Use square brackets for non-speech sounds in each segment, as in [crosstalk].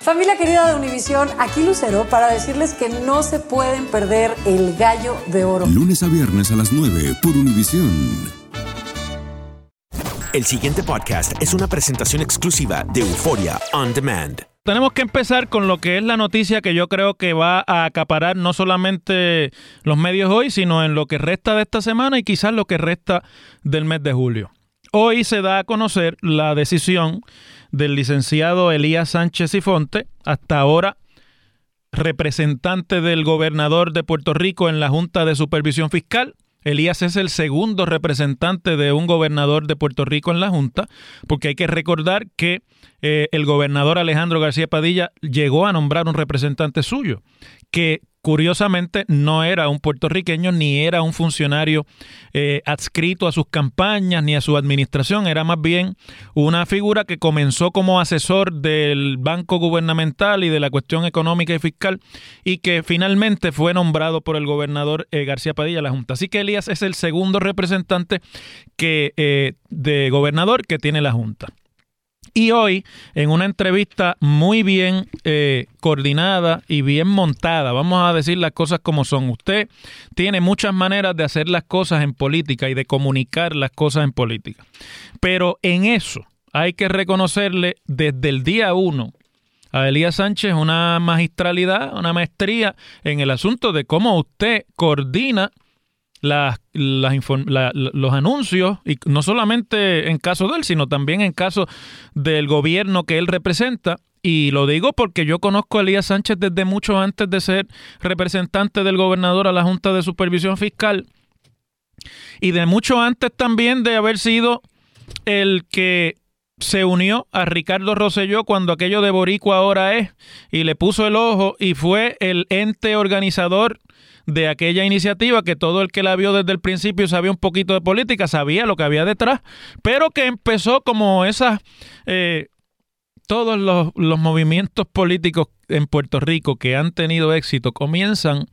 Familia querida de Univisión, aquí Lucero para decirles que no se pueden perder el gallo de oro. Lunes a viernes a las 9 por Univisión. El siguiente podcast es una presentación exclusiva de Euforia On Demand. Tenemos que empezar con lo que es la noticia que yo creo que va a acaparar no solamente los medios hoy, sino en lo que resta de esta semana y quizás lo que resta del mes de julio. Hoy se da a conocer la decisión del licenciado Elías Sánchez y Fonte, hasta ahora representante del gobernador de Puerto Rico en la Junta de Supervisión Fiscal. Elías es el segundo representante de un gobernador de Puerto Rico en la Junta, porque hay que recordar que eh, el gobernador Alejandro García Padilla llegó a nombrar un representante suyo, que curiosamente no era un puertorriqueño ni era un funcionario eh, adscrito a sus campañas ni a su administración, era más bien una figura que comenzó como asesor del Banco Gubernamental y de la cuestión económica y fiscal y que finalmente fue nombrado por el gobernador eh, García Padilla a la Junta. Así que Elías es el segundo representante que, eh, de gobernador que tiene la Junta. Y hoy, en una entrevista muy bien eh, coordinada y bien montada, vamos a decir las cosas como son. Usted tiene muchas maneras de hacer las cosas en política y de comunicar las cosas en política. Pero en eso hay que reconocerle desde el día uno a Elías Sánchez una magistralidad, una maestría en el asunto de cómo usted coordina las, los anuncios, y no solamente en caso de él, sino también en caso del gobierno que él representa. Y lo digo porque yo conozco a Elías Sánchez desde mucho antes de ser representante del gobernador a la Junta de Supervisión Fiscal. Y de mucho antes también de haber sido el que se unió a Ricardo Rosselló cuando aquello de Boricua ahora es y le puso el ojo y fue el ente organizador de aquella iniciativa que todo el que la vio desde el principio sabía un poquito de política, sabía lo que había detrás, pero que empezó como esas... Eh, todos los, los, movimientos políticos en Puerto Rico que han tenido éxito comienzan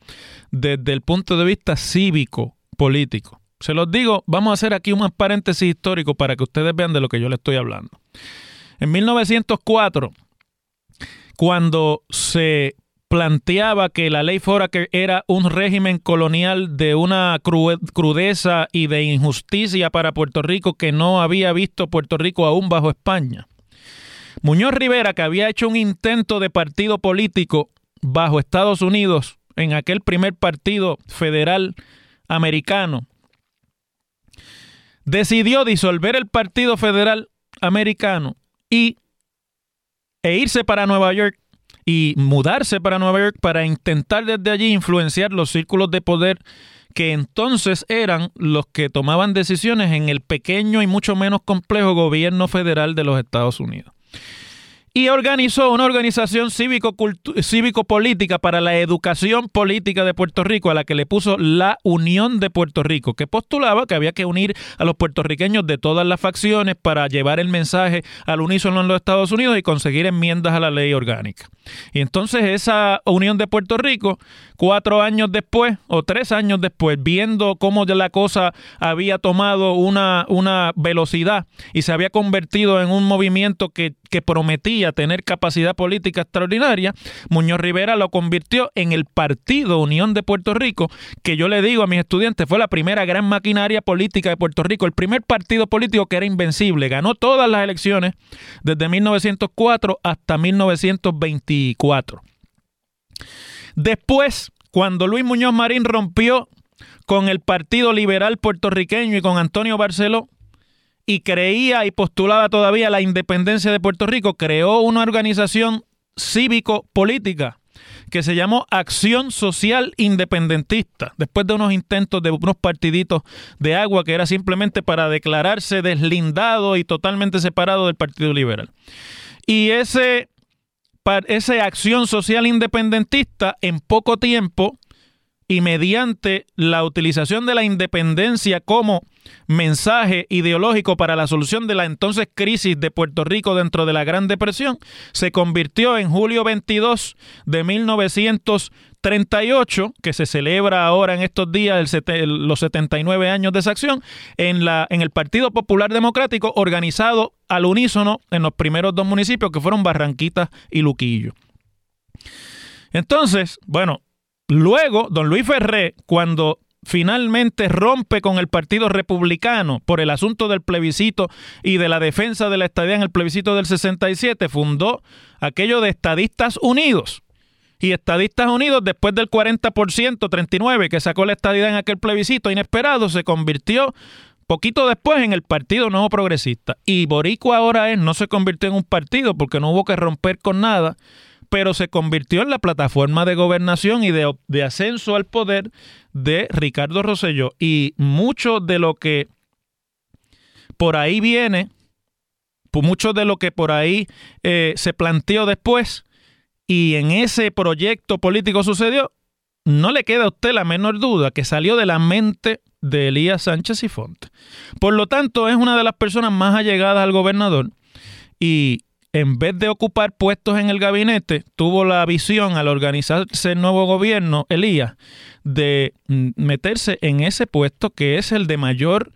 desde el punto de vista cívico político. Se los digo, vamos a hacer aquí un paréntesis histórico para que ustedes vean de lo que yo les estoy hablando. En 1904, cuando se planteaba que la ley que era un régimen colonial de una crudeza y de injusticia para Puerto Rico que no había visto Puerto Rico aún bajo España. Muñoz Rivera, que había hecho un intento de partido político bajo Estados Unidos, en aquel primer partido federal americano, decidió disolver el Partido Federal Americano y, e irse para Nueva York y mudarse para Nueva York para intentar desde allí influenciar los círculos de poder que entonces eran los que tomaban decisiones en el pequeño y mucho menos complejo gobierno federal de los Estados Unidos y organizó una organización cívico-política para la educación política de Puerto Rico, a la que le puso la Unión de Puerto Rico, que postulaba que había que unir a los puertorriqueños de todas las facciones para llevar el mensaje al unísono en los Estados Unidos y conseguir enmiendas a la ley orgánica. Y entonces esa Unión de Puerto Rico, cuatro años después o tres años después, viendo cómo la cosa había tomado una, una velocidad y se había convertido en un movimiento que que prometía tener capacidad política extraordinaria, Muñoz Rivera lo convirtió en el Partido Unión de Puerto Rico, que yo le digo a mis estudiantes fue la primera gran maquinaria política de Puerto Rico, el primer partido político que era invencible, ganó todas las elecciones desde 1904 hasta 1924. Después, cuando Luis Muñoz Marín rompió con el Partido Liberal puertorriqueño y con Antonio Barceló, y creía y postulaba todavía la independencia de Puerto Rico, creó una organización cívico-política que se llamó Acción Social Independentista, después de unos intentos de unos partiditos de agua que era simplemente para declararse deslindado y totalmente separado del Partido Liberal. Y ese, ese Acción Social Independentista en poco tiempo y mediante la utilización de la independencia como mensaje ideológico para la solución de la entonces crisis de Puerto Rico dentro de la Gran Depresión, se convirtió en julio 22 de 1938, que se celebra ahora en estos días los 79 años de esa acción, en, la, en el Partido Popular Democrático organizado al unísono en los primeros dos municipios que fueron Barranquitas y Luquillo. Entonces, bueno, luego don Luis Ferré, cuando finalmente rompe con el Partido Republicano por el asunto del plebiscito y de la defensa de la estadía en el plebiscito del 67, fundó aquello de Estadistas Unidos. Y Estadistas Unidos, después del 40%, 39, que sacó la estadidad en aquel plebiscito inesperado, se convirtió poquito después en el Partido Nuevo Progresista. Y Boricua ahora es, no se convirtió en un partido porque no hubo que romper con nada, pero se convirtió en la plataforma de gobernación y de, ascenso al poder de Ricardo Rosselló. Y mucho de lo que por ahí viene, mucho de lo que por ahí eh, se planteó después y en ese proyecto político sucedió, no le queda a usted la menor duda que salió de la mente de Elías Sánchez y Fonte. Por lo tanto, es una de las personas más allegadas al gobernador y en vez de ocupar puestos en el gabinete, tuvo la visión al organizarse el nuevo gobierno, Elías, de mm, meterse en ese puesto que es el de mayor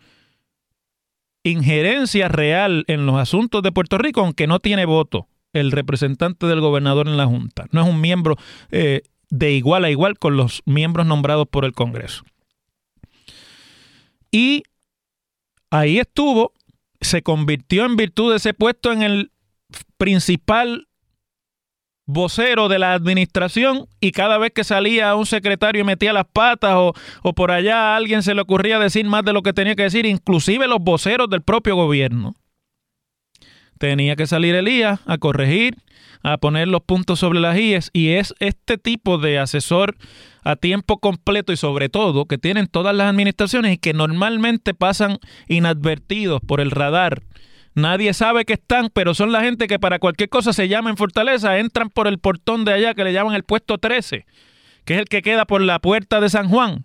injerencia real en los asuntos de Puerto Rico, aunque no tiene voto el representante del gobernador en la Junta. No es un miembro eh, de igual a igual con los miembros nombrados por el Congreso. Y ahí estuvo, se convirtió en virtud de ese puesto en el principal vocero de la administración y cada vez que salía un secretario y metía las patas o, o, por allá a alguien se le ocurría decir más de lo que tenía que decir, inclusive los voceros del propio gobierno. Tenía que salir Elías a corregir, a poner los puntos sobre las IES y es este tipo de asesor a tiempo completo y sobre todo que tienen todas las administraciones y que normalmente pasan inadvertidos por el radar Nadie sabe que están, pero son la gente que para cualquier cosa se llama en Fortaleza, entran por el portón de allá que le llaman el puesto 13, que es el que queda por la puerta de San Juan,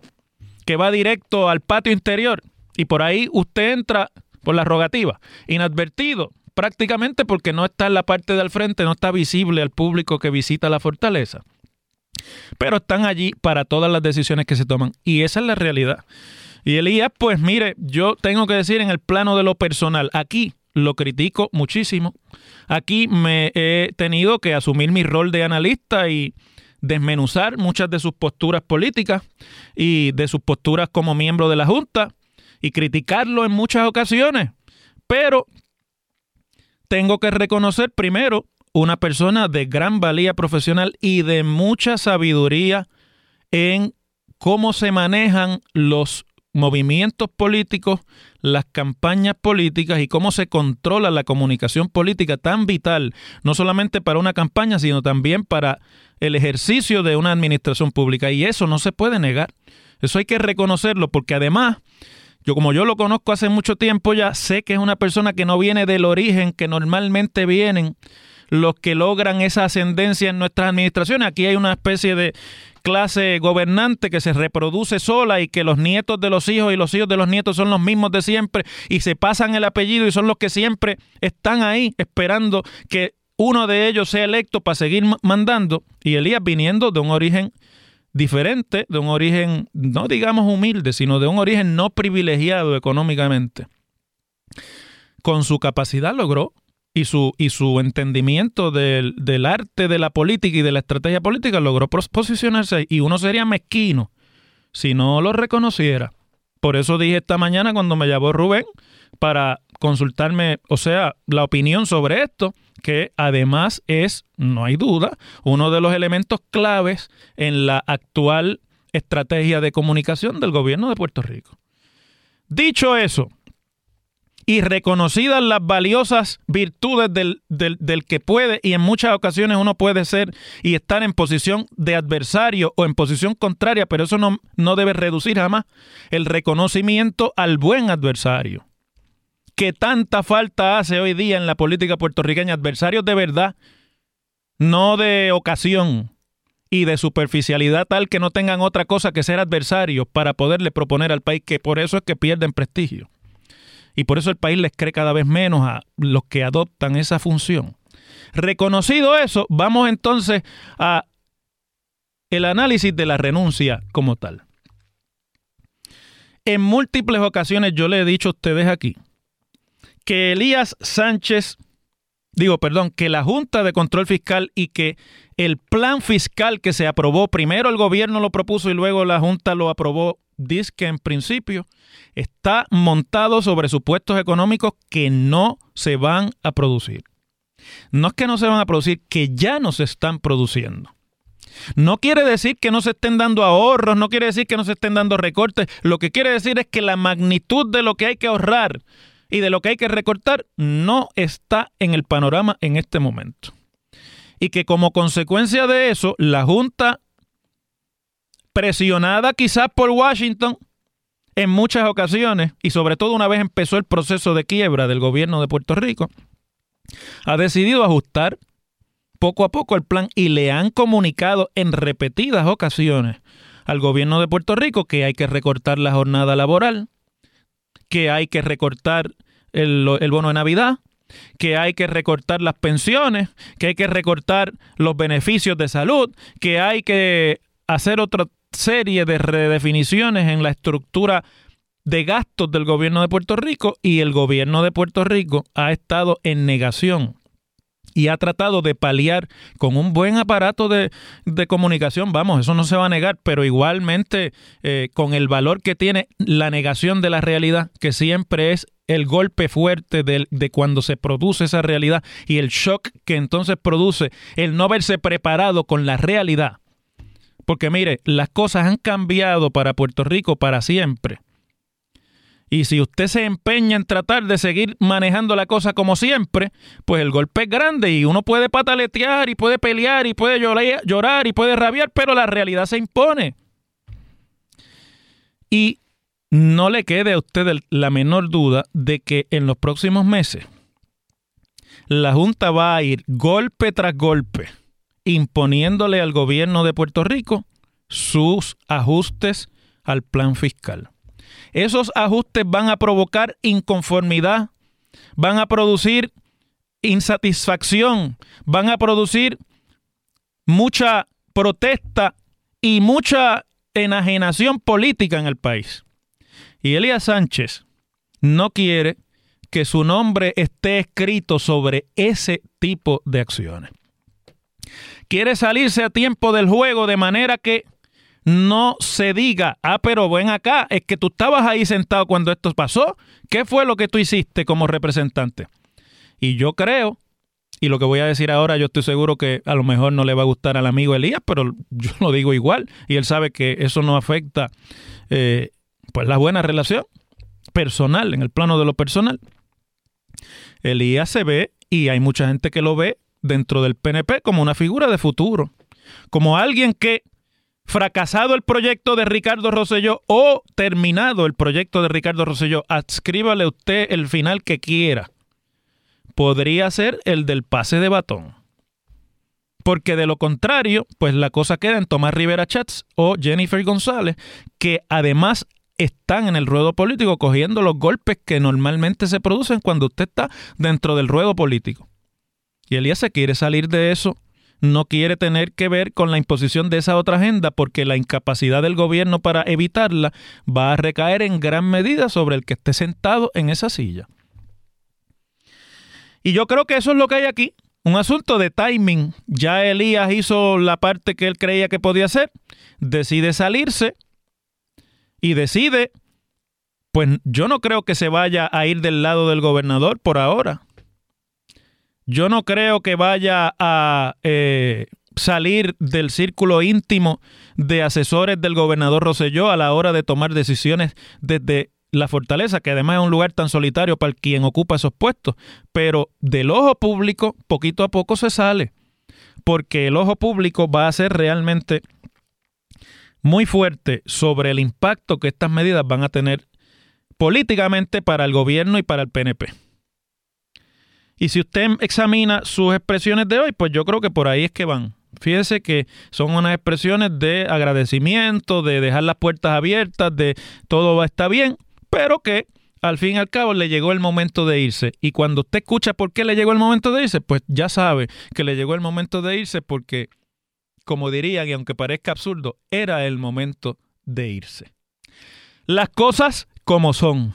que va directo al patio interior. Y por ahí usted entra por la rogativa, inadvertido, prácticamente porque no está en la parte del frente, no está visible al público que visita la fortaleza. Pero están allí para todas las decisiones que se toman. Y esa es la realidad. Y Elías, pues mire, yo tengo que decir en el plano de lo personal, aquí lo critico muchísimo. Aquí me he tenido que asumir mi rol de analista y desmenuzar muchas de sus posturas políticas y de sus posturas como miembro de la Junta y criticarlo en muchas ocasiones. Pero tengo que reconocer primero una persona de gran valía profesional y de mucha sabiduría en cómo se manejan los movimientos políticos, las campañas políticas y cómo se controla la comunicación política tan vital, no solamente para una campaña, sino también para el ejercicio de una administración pública. Y eso no se puede negar. Eso hay que reconocerlo porque además, yo como yo lo conozco hace mucho tiempo ya, sé que es una persona que no viene del origen que normalmente vienen los que logran esa ascendencia en nuestras administraciones. Aquí hay una especie de clase gobernante que se reproduce sola y que los nietos de los hijos y los hijos de los nietos son los mismos de siempre y se pasan el apellido y son los que siempre están ahí esperando que uno de ellos sea electo para seguir mandando y Elías viniendo de un origen diferente, de un origen no digamos humilde, sino de un origen no privilegiado económicamente. Con su capacidad logró y su, y su entendimiento del, del, arte de la política y de la estrategia política logró posicionarse y uno sería mezquino si no lo reconociera. Por eso dije esta mañana cuando me llamó Rubén para consultarme, o sea, la opinión sobre esto, que además es, no hay duda, uno de los elementos claves en la actual estrategia de comunicación del gobierno de Puerto Rico. Dicho eso, y reconocidas las valiosas virtudes del, del, que puede y en muchas ocasiones uno puede ser y estar en posición de adversario o en posición contraria, pero eso no, no debe reducir jamás el reconocimiento al buen adversario. Que tanta falta hace hoy día en la política puertorriqueña, adversarios de verdad, no de ocasión y de superficialidad tal que no tengan otra cosa que ser adversarios para poderle proponer al país que por eso es que pierden prestigio y por eso el país les cree cada vez menos a los que adoptan esa función. Reconocido eso, vamos entonces a el análisis de la renuncia como tal. En múltiples ocasiones yo le he dicho a ustedes aquí que Elías Sánchez, digo, perdón, que la Junta de Control Fiscal y que el plan fiscal que se aprobó, primero el gobierno lo propuso y luego la Junta lo aprobó dice que en principio está montado sobre supuestos económicos que no se van a producir. No es que no se van a producir, que ya no se están produciendo. No quiere decir que no se estén dando ahorros, no quiere decir que no se estén dando recortes. Lo que quiere decir es que la magnitud de lo que hay que ahorrar y de lo que hay que recortar no está en el panorama en este momento. Y que como consecuencia de eso, la Junta presionada quizás por Washington en muchas ocasiones, y sobre todo una vez empezó el proceso de quiebra del gobierno de Puerto Rico, ha decidido ajustar poco a poco el plan y le han comunicado en repetidas ocasiones al gobierno de Puerto Rico que hay que recortar la jornada laboral, que hay que recortar el, bono de Navidad, que hay que recortar las pensiones, que hay que recortar los beneficios de salud, que hay que hacer otro serie de redefiniciones en la estructura de gastos del gobierno de Puerto Rico y el gobierno de Puerto Rico ha estado en negación y ha tratado de paliar con un buen aparato de, comunicación, vamos, eso no se va a negar, pero igualmente eh, con el valor que tiene la negación de la realidad, que siempre es el golpe fuerte de, de, cuando se produce esa realidad y el shock que entonces produce el no haberse preparado con la realidad porque mire, las cosas han cambiado para Puerto Rico para siempre. Y si usted se empeña en tratar de seguir manejando la cosa como siempre, pues el golpe es grande y uno puede pataletear y puede pelear y puede llorar, y puede rabiar, pero la realidad se impone. Y no le quede a usted la menor duda de que en los próximos meses la Junta va a ir golpe tras golpe imponiéndole al gobierno de Puerto Rico sus ajustes al plan fiscal. Esos ajustes van a provocar inconformidad, van a producir insatisfacción, van a producir mucha protesta y mucha enajenación política en el país. Y Elías Sánchez no quiere que su nombre esté escrito sobre ese tipo de acciones quiere salirse a tiempo del juego de manera que no se diga, ah, pero ven acá, es que tú estabas ahí sentado cuando esto pasó. ¿Qué fue lo que tú hiciste como representante? Y yo creo, y lo que voy a decir ahora, yo estoy seguro que a lo mejor no le va a gustar al amigo Elías, pero [laughs] yo lo digo igual, y él sabe que eso no afecta eh, pues la buena relación personal, en el plano de lo personal. Elías se ve, y hay mucha gente que lo ve, dentro del PNP como una figura de futuro, como alguien que, fracasado el proyecto de Ricardo Rosselló o terminado el proyecto de Ricardo Rosselló, adscríbale usted el final que quiera, podría ser el del pase de batón. Porque de lo contrario, pues la cosa queda en Tomás Rivera Chats o Jennifer González, que además están en el ruedo político cogiendo los golpes que normalmente se producen cuando usted está dentro del ruedo político. Y Elías se quiere salir de eso, no quiere tener que ver con la imposición de esa otra agenda porque la incapacidad del gobierno para evitarla va a recaer en gran medida sobre el que esté sentado en esa silla. Y yo creo que eso es lo que hay aquí. Un asunto de timing. Ya Elías hizo la parte que él creía que podía hacer. Decide salirse y decide, pues yo no creo que se vaya a ir del lado del gobernador por ahora. Yo no creo que vaya a eh, salir del círculo íntimo de asesores del gobernador Roselló a la hora de tomar decisiones desde la fortaleza, que además es un lugar tan solitario para quien ocupa esos puestos. Pero del ojo público, poquito a poco se sale, porque el ojo público va a ser realmente muy fuerte sobre el impacto que estas medidas van a tener políticamente para el gobierno y para el PNP. Y si usted examina sus expresiones de hoy, pues yo creo que por ahí es que van. Fíjese que son unas expresiones de agradecimiento, de dejar las puertas abiertas, de todo va a estar bien, pero que al fin y al cabo le llegó el momento de irse. Y cuando usted escucha por qué le llegó el momento de irse, pues ya sabe que le llegó el momento de irse porque, como dirían, y aunque parezca absurdo, era el momento de irse. Las cosas como son.